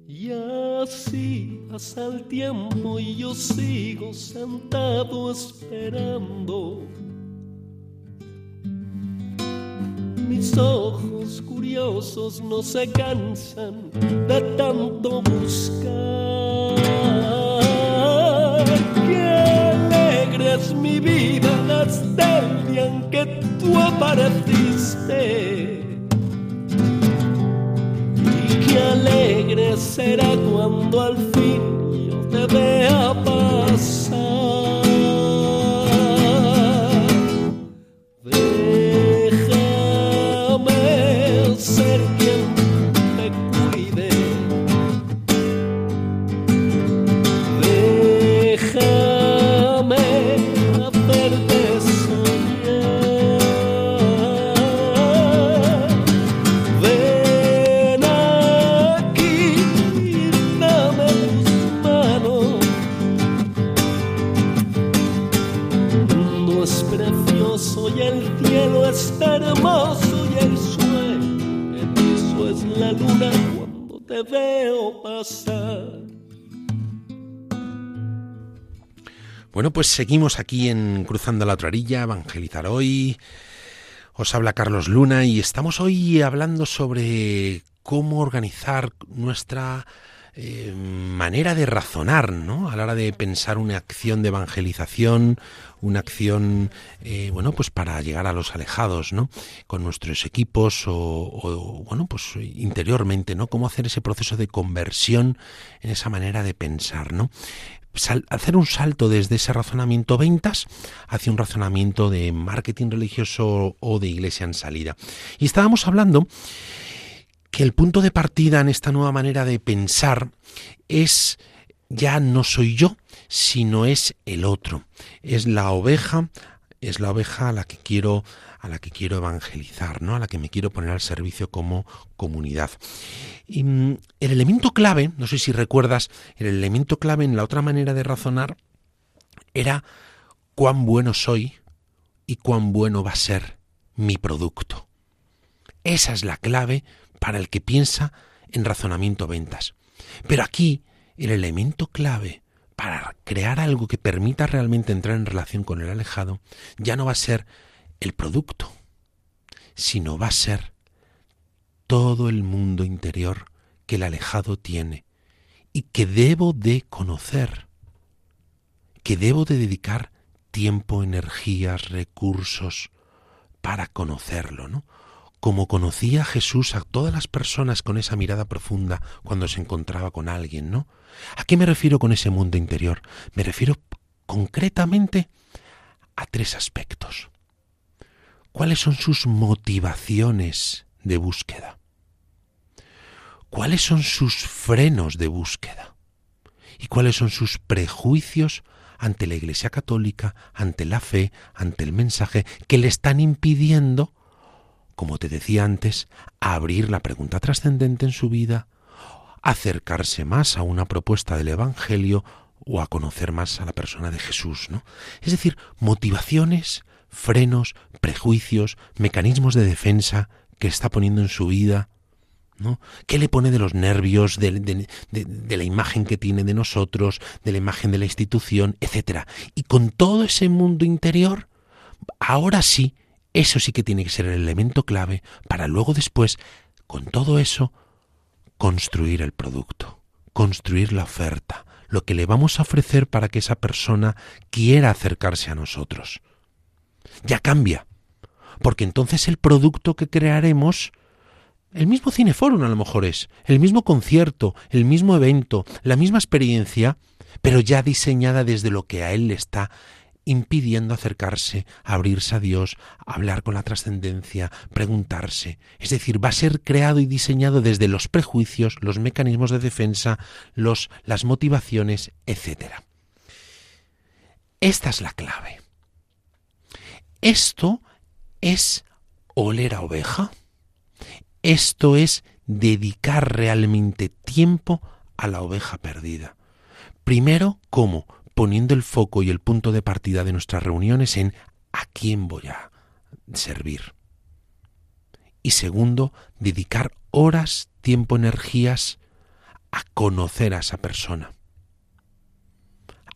Y así pasa el tiempo y yo sigo sentado esperando mis ojos curiosos no se cansan de tanto buscar. Mi vida desde el día en que tú apareciste. Y qué alegre será cuando al fin yo te vea pasar. Bueno, pues seguimos aquí en Cruzando la otra orilla, evangelizar hoy. Os habla Carlos Luna y estamos hoy hablando sobre cómo organizar nuestra eh, manera de razonar, ¿no? A la hora de pensar una acción de evangelización, una acción, eh, bueno, pues para llegar a los alejados, ¿no? Con nuestros equipos o, o, bueno, pues interiormente, ¿no? Cómo hacer ese proceso de conversión en esa manera de pensar, ¿no? Hacer un salto desde ese razonamiento ventas hacia un razonamiento de marketing religioso o de iglesia en salida. Y estábamos hablando que el punto de partida en esta nueva manera de pensar es ya no soy yo, sino es el otro. Es la oveja, es la oveja a la que quiero a la que quiero evangelizar, ¿no? A la que me quiero poner al servicio como comunidad. Y mm, el elemento clave, no sé si recuerdas, el elemento clave en la otra manera de razonar era cuán bueno soy y cuán bueno va a ser mi producto. Esa es la clave para el que piensa en razonamiento ventas. Pero aquí el elemento clave para crear algo que permita realmente entrar en relación con el alejado ya no va a ser el producto, sino va a ser todo el mundo interior que el alejado tiene y que debo de conocer, que debo de dedicar tiempo, energías, recursos para conocerlo, ¿no? Como conocía Jesús a todas las personas con esa mirada profunda cuando se encontraba con alguien, ¿no? ¿A qué me refiero con ese mundo interior? Me refiero concretamente a tres aspectos cuáles son sus motivaciones de búsqueda, cuáles son sus frenos de búsqueda y cuáles son sus prejuicios ante la Iglesia Católica, ante la fe, ante el mensaje que le están impidiendo, como te decía antes, abrir la pregunta trascendente en su vida, acercarse más a una propuesta del Evangelio o a conocer más a la persona de Jesús, ¿no? Es decir, motivaciones frenos, prejuicios, mecanismos de defensa que está poniendo en su vida, ¿no? ¿Qué le pone de los nervios, de, de, la imagen que tiene de nosotros, de la imagen de la institución, etcétera? Y con todo ese mundo interior, ahora sí, eso sí que tiene que ser el elemento clave para luego después, con todo eso, construir el producto, construir la oferta, lo que le vamos a ofrecer para que esa persona quiera acercarse a nosotros ya cambia. Porque entonces el producto que crearemos, el mismo cineforum a lo mejor es, el mismo concierto, el mismo evento, la misma experiencia, pero ya diseñada desde lo que a él le está impidiendo acercarse, abrirse a Dios, hablar con la trascendencia, preguntarse. Es decir, va a ser creado y diseñado desde los prejuicios, los mecanismos de defensa, los, las motivaciones, etc. Esta es la clave. Esto es oler a oveja. Esto es dedicar realmente tiempo a la oveja perdida. Primero, ¿cómo? Poniendo el foco y el punto de partida de nuestras reuniones en a quién voy a servir. Y segundo, dedicar horas, tiempo, energías a conocer a esa persona.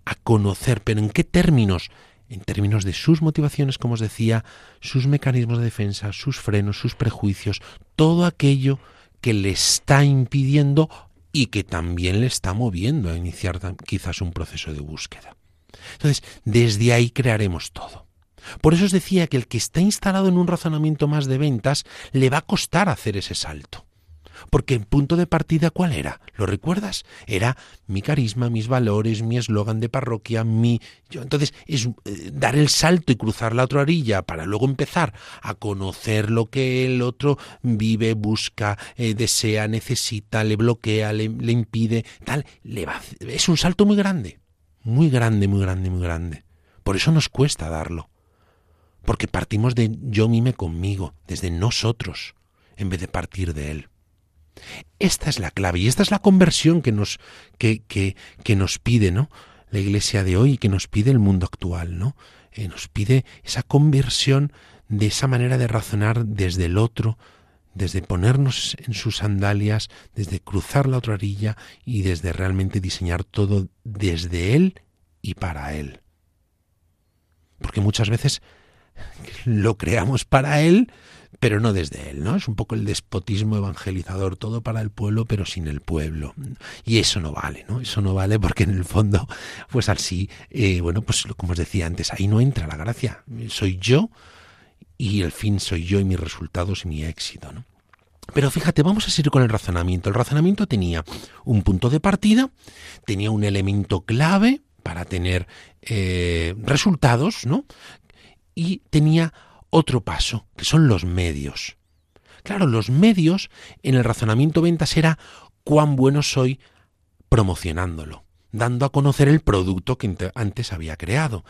A conocer, pero ¿en qué términos? En términos de sus motivaciones, como os decía, sus mecanismos de defensa, sus frenos, sus prejuicios, todo aquello que le está impidiendo y que también le está moviendo a iniciar quizás un proceso de búsqueda. Entonces, desde ahí crearemos todo. Por eso os decía que el que está instalado en un razonamiento más de ventas le va a costar hacer ese salto. Porque el punto de partida ¿cuál era? ¿Lo recuerdas? Era mi carisma, mis valores, mi eslogan de parroquia, mi... Yo, entonces, es eh, dar el salto y cruzar la otra orilla para luego empezar a conocer lo que el otro vive, busca, eh, desea, necesita, le bloquea, le, impide, tal. Le va, es un salto muy grande, muy grande, muy grande, muy grande. Por eso nos cuesta darlo. Porque partimos de yo mime conmigo, desde nosotros, en vez de partir de él. Esta es la clave y esta es la conversión que nos, que, que, que nos pide, ¿no? La iglesia de hoy y que nos pide el mundo actual, ¿no? Eh, nos pide esa conversión de esa manera de razonar desde el otro, desde ponernos en sus sandalias, desde cruzar la otra orilla y desde realmente diseñar todo desde Él y para Él. Porque muchas veces lo creamos para él, pero no desde él, ¿no? Es un poco el despotismo evangelizador, todo para el pueblo, pero sin el pueblo. Y eso no vale, ¿no? Eso no vale porque en el fondo, pues así, eh, bueno, pues como os decía antes, ahí no entra la gracia. Soy yo y el fin soy yo y mis resultados y mi éxito, ¿no? Pero fíjate, vamos a seguir con el razonamiento. El razonamiento tenía un punto de partida, tenía un elemento clave para tener eh, resultados, ¿no? Y tenía otro paso, que son los medios. Claro, los medios en el razonamiento ventas era cuán bueno soy promocionándolo, dando a conocer el producto que antes había creado.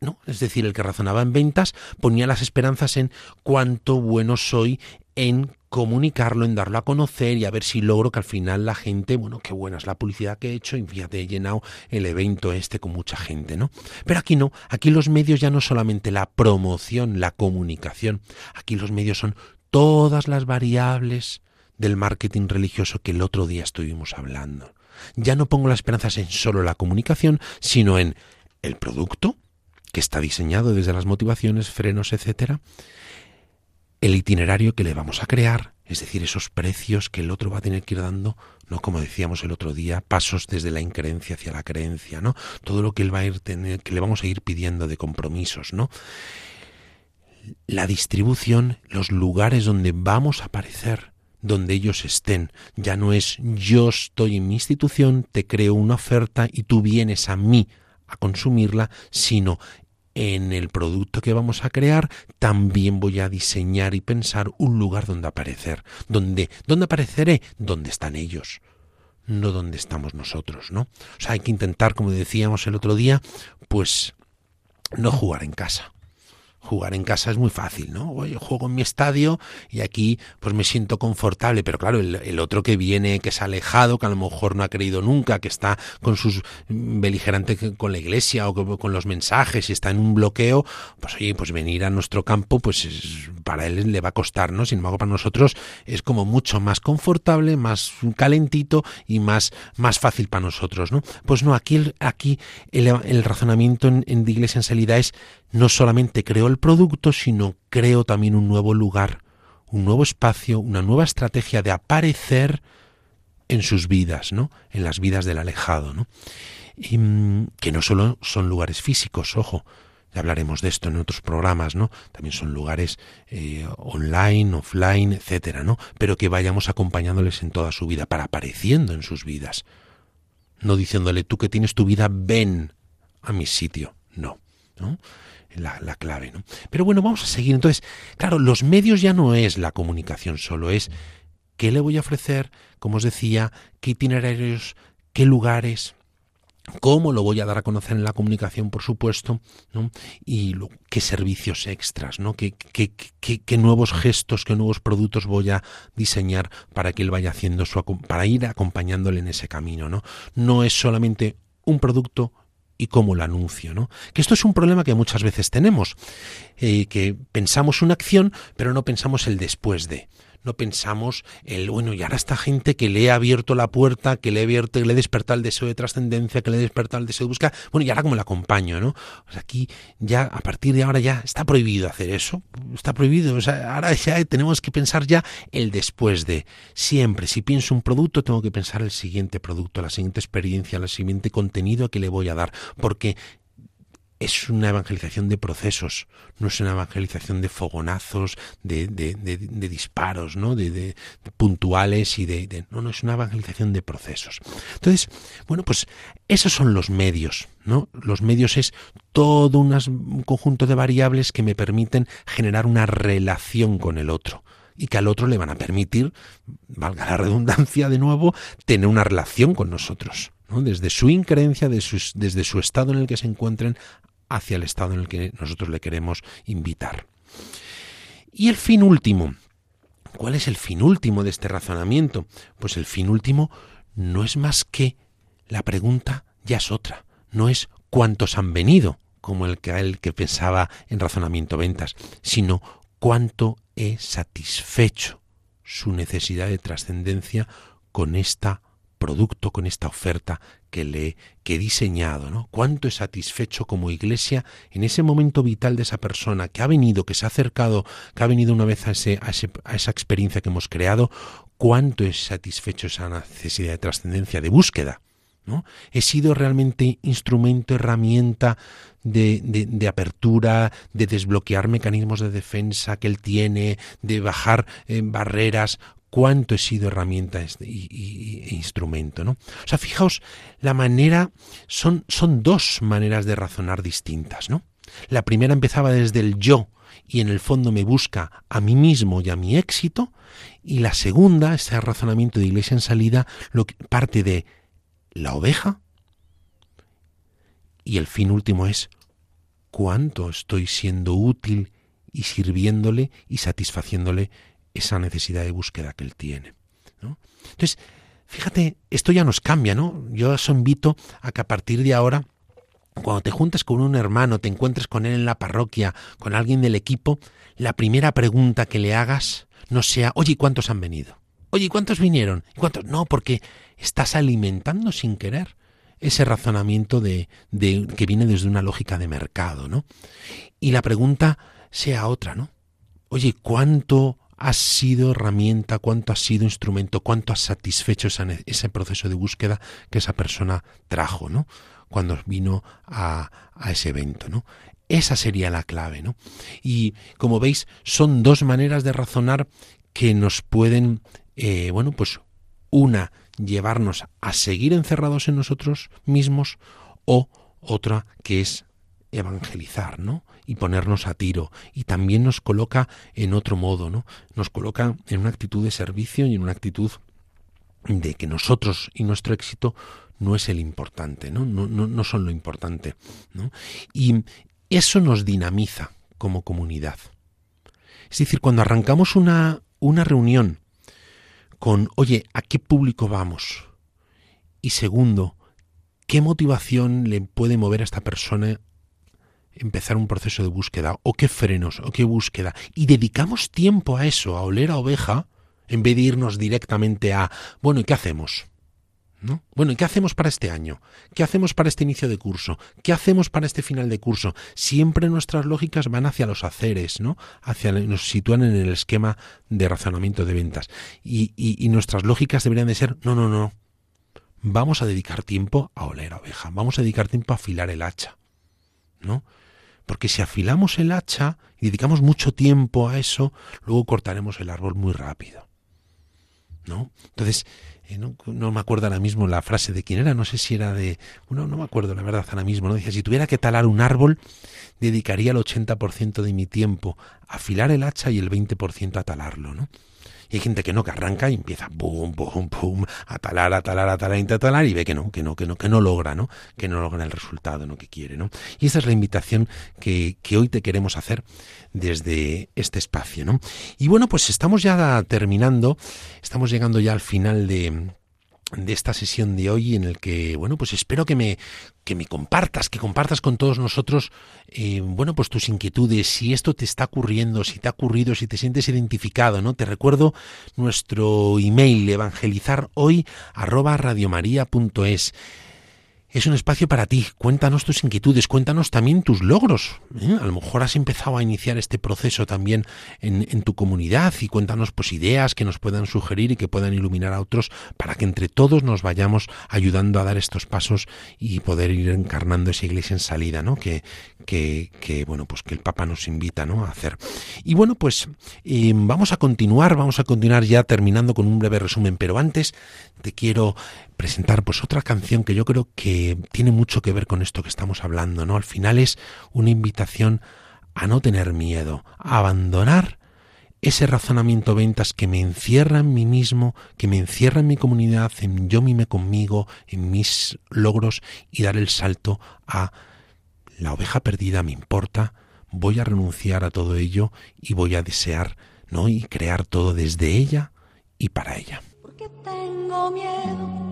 ¿No? Es decir, el que razonaba en ventas ponía las esperanzas en cuánto bueno soy en comunicarlo, en darlo a conocer y a ver si logro que al final la gente, bueno, qué buena es la publicidad que he hecho y fíjate, he llenado el evento este con mucha gente, ¿no? Pero aquí no, aquí los medios ya no solamente la promoción, la comunicación, aquí los medios son todas las variables del marketing religioso que el otro día estuvimos hablando. Ya no pongo las esperanzas en solo la comunicación, sino en el producto, que está diseñado desde las motivaciones, frenos, etcétera, el itinerario que le vamos a crear, es decir, esos precios que el otro va a tener que ir dando, no como decíamos el otro día, pasos desde la increencia hacia la creencia, ¿no? Todo lo que él va a ir tener, que le vamos a ir pidiendo de compromisos, ¿no? La distribución, los lugares donde vamos a aparecer, donde ellos estén. Ya no es yo estoy en mi institución, te creo una oferta y tú vienes a mí a consumirla, sino en el producto que vamos a crear también voy a diseñar y pensar un lugar donde aparecer. ¿Dónde, ¿Dónde apareceré? Donde están ellos, no donde estamos nosotros, ¿no? O sea, hay que intentar, como decíamos el otro día, pues no jugar en casa jugar en casa es muy fácil, ¿no? Oye, juego en mi estadio y aquí pues me siento confortable, pero claro, el, otro que viene, que es alejado, que a lo mejor no ha creído nunca, que está con sus beligerantes con la iglesia o con, los mensajes y está en un bloqueo, pues oye, pues venir a nuestro campo, pues para él le va a costar, ¿no? Sin embargo, para nosotros es como mucho más confortable, más calentito y más, más fácil para nosotros, ¿no? Pues no, aquí, aquí el, razonamiento en, en iglesia en salida es no solamente creo el producto, sino creo también un nuevo lugar, un nuevo espacio, una nueva estrategia de aparecer en sus vidas, ¿no? En las vidas del alejado, ¿no? Y, mm, que no solo son lugares físicos, ojo, ya hablaremos de esto en otros programas, ¿no? También son lugares eh, online, offline, etcétera, ¿no? Pero que vayamos acompañándoles en toda su vida, para apareciendo en sus vidas. No diciéndole, tú que tienes tu vida, ven a mi sitio. No, ¿no? La, clave. ¿no? Pero bueno, vamos a seguir. Entonces, claro, los medios ya no es la comunicación solo, es qué le voy a ofrecer, como os decía, qué itinerarios, qué lugares, cómo lo voy a dar a conocer en la comunicación, por supuesto, ¿no? y qué servicios extras, ¿no? ¿Qué, qué, qué, qué, nuevos gestos, qué nuevos productos voy a diseñar para que él vaya haciendo su para ir acompañándole en ese camino, ¿no? No es solamente un producto y cómo lo anuncio, ¿no? Que esto es un problema que muchas veces tenemos, eh, que pensamos una acción, pero no pensamos el después de no pensamos el, bueno, y ahora esta gente que le ha abierto la puerta, que le ha abierto, que le ha despertado el deseo de trascendencia, que le ha despertado el deseo de buscar, bueno, y ahora como le acompaño, ¿no? Aquí ya, a partir de ahora ya está prohibido hacer eso, está prohibido, o sea, ahora ya tenemos que pensar ya el después de, siempre, si pienso un producto, tengo que pensar el siguiente producto, la siguiente experiencia, el siguiente contenido que le voy a dar, porque es una evangelización de procesos, no es una evangelización de fogonazos, de, disparos, ¿no? De, puntuales y de, No, no, es una evangelización de procesos. Entonces, bueno, pues esos son los medios, ¿no? Los medios es todo un conjunto de variables que me permiten generar una relación con el otro y que al otro le van a permitir, valga la redundancia de nuevo, tener una relación con nosotros. ¿no? desde su increencia, desde su estado en el que se encuentren, hacia el estado en el que nosotros le queremos invitar. Y el fin último. ¿Cuál es el fin último de este razonamiento? Pues el fin último no es más que la pregunta ya es otra. No es cuántos han venido, como el que, el que pensaba en razonamiento ventas, sino cuánto he satisfecho su necesidad de trascendencia con esta producto, con esta oferta que le que he diseñado, ¿no? Cuánto es satisfecho como iglesia en ese momento vital de esa persona que ha venido, que se ha acercado, que ha venido una vez a, ese, a, a esa experiencia que hemos creado, cuánto es satisfecho esa necesidad de trascendencia, de búsqueda. ¿no? He sido realmente instrumento, herramienta de, de, apertura, de desbloquear mecanismos de defensa que él tiene, de bajar eh, barreras. Cuánto he sido herramienta e instrumento, ¿no? O sea, fijaos, la manera son, son dos maneras de razonar distintas, ¿no? La primera empezaba desde el yo y en el fondo me busca a mí mismo y a mi éxito, y la segunda, este razonamiento de iglesia en salida, lo que parte de la oveja y el fin último es cuánto estoy siendo útil y sirviéndole y satisfaciéndole esa necesidad de búsqueda que él tiene. Entonces, fíjate, esto ya nos cambia, ¿no? Yo os invito a que a partir de ahora, cuando te juntes con un hermano, te encuentres con él en la parroquia, con alguien del equipo, la primera pregunta que le hagas no sea, oye, ¿cuántos han venido? Oye, ¿cuántos vinieron? ¿Cuántos? No, porque estás alimentando sin querer ese razonamiento de, de, que viene desde una lógica de mercado, ¿no? Y la pregunta sea otra, ¿no? Oye, ¿cuánto has sido herramienta, cuánto has sido instrumento, cuánto has satisfecho ese proceso de búsqueda que esa persona trajo, ¿no? Cuando vino a, ese evento, ¿no? Esa sería la clave, ¿no? Y como veis, son dos maneras de razonar que nos pueden eh, bueno, pues una, llevarnos a seguir encerrados en nosotros mismos o otra que es evangelizar, ¿no? Y ponernos a tiro. Y también nos coloca en otro modo, ¿no? Nos coloca en una actitud de servicio y en una actitud de que nosotros y nuestro éxito no es el importante, ¿no? No, son lo importante, ¿no? Y eso nos dinamiza como comunidad. Es decir, cuando arrancamos una, una reunión con, oye, ¿a qué público vamos? Y segundo, ¿qué motivación le puede mover a esta persona empezar un proceso de búsqueda? ¿O qué frenos? ¿O qué búsqueda? Y dedicamos tiempo a eso, a oler a oveja, en vez de irnos directamente a, bueno, ¿y qué hacemos? ¿No? Bueno, ¿y qué hacemos para este año? ¿Qué hacemos para este inicio de curso? ¿Qué hacemos para este final de curso? Siempre nuestras lógicas van hacia los haceres, ¿no? Hacia, nos sitúan en el esquema de razonamiento de ventas. Y, y, y nuestras lógicas deberían de ser, no, no, no. Vamos a dedicar tiempo a oler a oveja. Vamos a dedicar tiempo a afilar el hacha. ¿No? Porque si afilamos el hacha y dedicamos mucho tiempo a eso, luego cortaremos el árbol muy rápido. ¿No? Entonces, eh, no, me acuerdo ahora mismo la frase de quién era, no sé si era de, bueno, no me acuerdo la verdad ahora mismo, ¿no? Dice, si tuviera que talar un árbol, dedicaría el 80% de mi tiempo a afilar el hacha y el 20% a talarlo, ¿no? Y hay gente que no, que arranca y empieza pum, pum, pum, a talar, a talar, a talar, a talar y ve que no, que no, que no, que no logra, ¿no? Que no logra el resultado ¿no? que quiere, ¿no? Y esa es la invitación que, que hoy te queremos hacer desde este espacio, ¿no? Y bueno, pues estamos ya terminando, estamos llegando ya al final de, de esta sesión de hoy en el que, bueno, pues espero que me, que me compartas, que compartas con todos nosotros, eh, bueno, pues tus inquietudes, si esto te está ocurriendo, si te ha ocurrido, si te sientes identificado, ¿no? Te recuerdo nuestro email, evangelizar hoy arroba radiomaria.es es un espacio para ti. Cuéntanos tus inquietudes, cuéntanos también tus logros. ¿eh? A lo mejor has empezado a iniciar este proceso también en, tu comunidad y cuéntanos pues ideas que nos puedan sugerir y que puedan iluminar a otros para que entre todos nos vayamos ayudando a dar estos pasos y poder ir encarnando esa iglesia en salida, ¿no? Que, que, que bueno, pues que el Papa nos invita, ¿no? A hacer. Y bueno, pues eh, vamos a continuar, vamos a continuar ya terminando con un breve resumen, pero antes te quiero presentar pues otra canción que yo creo que tiene mucho que ver con esto que estamos hablando, ¿no? Al final es una invitación a no tener miedo, a abandonar ese razonamiento ventas que me encierra en mí mismo, que me encierra en mi comunidad, en yo mime conmigo, en mis logros y dar el salto a la oveja perdida me importa, voy a renunciar a todo ello y voy a desear, ¿no? y crear todo desde ella y para ella. Porque tengo miedo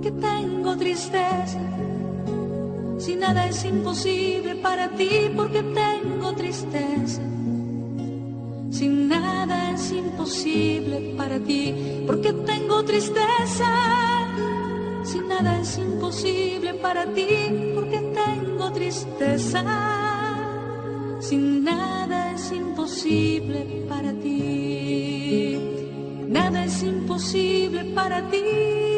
Porque tengo tristeza. Si nada es imposible para ti, porque tengo tristeza si nada es imposible para ti, porque tengo tristeza. Si nada es imposible para ti, porque tengo tristeza. Si nada es imposible para ti, nada es imposible para ti.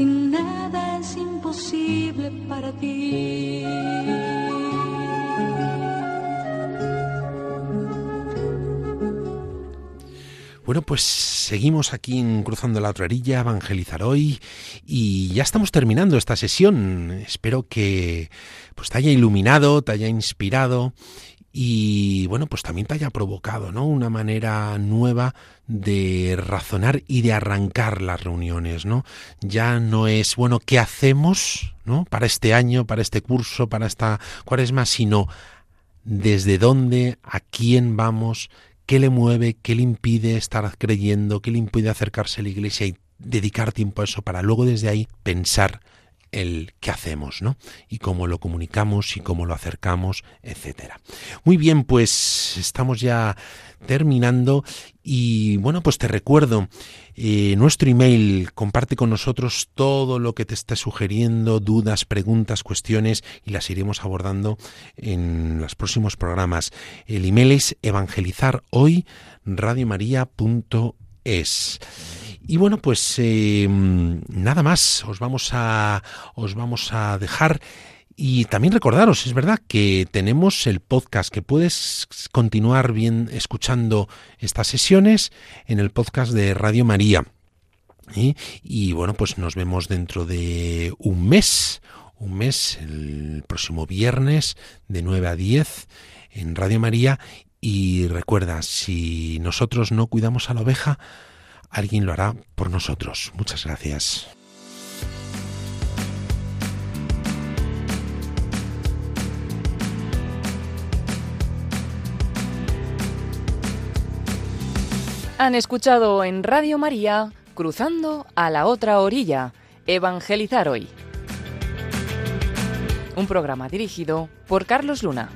Si nada es imposible para ti. Bueno, pues seguimos aquí en Cruzando la Otra Orilla, Evangelizar Hoy, y ya estamos terminando esta sesión. Espero que pues, te haya iluminado, te haya inspirado y bueno, pues también te haya provocado, ¿no? Una manera nueva de razonar y de arrancar las reuniones, ¿no? Ya no es, bueno, ¿qué hacemos, ¿no? Para este año, para este curso, para esta cuaresma, sino desde dónde, a quién vamos, qué le mueve, qué le impide estar creyendo, qué le impide acercarse a la iglesia y dedicar tiempo a eso para luego desde ahí pensar el qué hacemos, ¿no? Y cómo lo comunicamos y cómo lo acercamos, etcétera. Muy bien, pues estamos ya terminando y bueno, pues te recuerdo eh, nuestro email, comparte con nosotros todo lo que te esté sugiriendo, dudas, preguntas, cuestiones y las iremos abordando en los próximos programas. El email es evangelizarhoy.radiomaria.es. Y bueno, pues eh, nada más, os vamos a, os vamos a dejar y también recordaros, es verdad que tenemos el podcast, que puedes continuar bien escuchando estas sesiones en el podcast de Radio María. ¿eh? Y bueno, pues nos vemos dentro de un mes, un mes, el próximo viernes, de 9 a 10 en Radio María. Y recuerda, si nosotros no cuidamos a la oveja, alguien lo hará por nosotros. Muchas gracias. Han escuchado en Radio María Cruzando a la otra orilla, Evangelizar hoy. Un programa dirigido por Carlos Luna.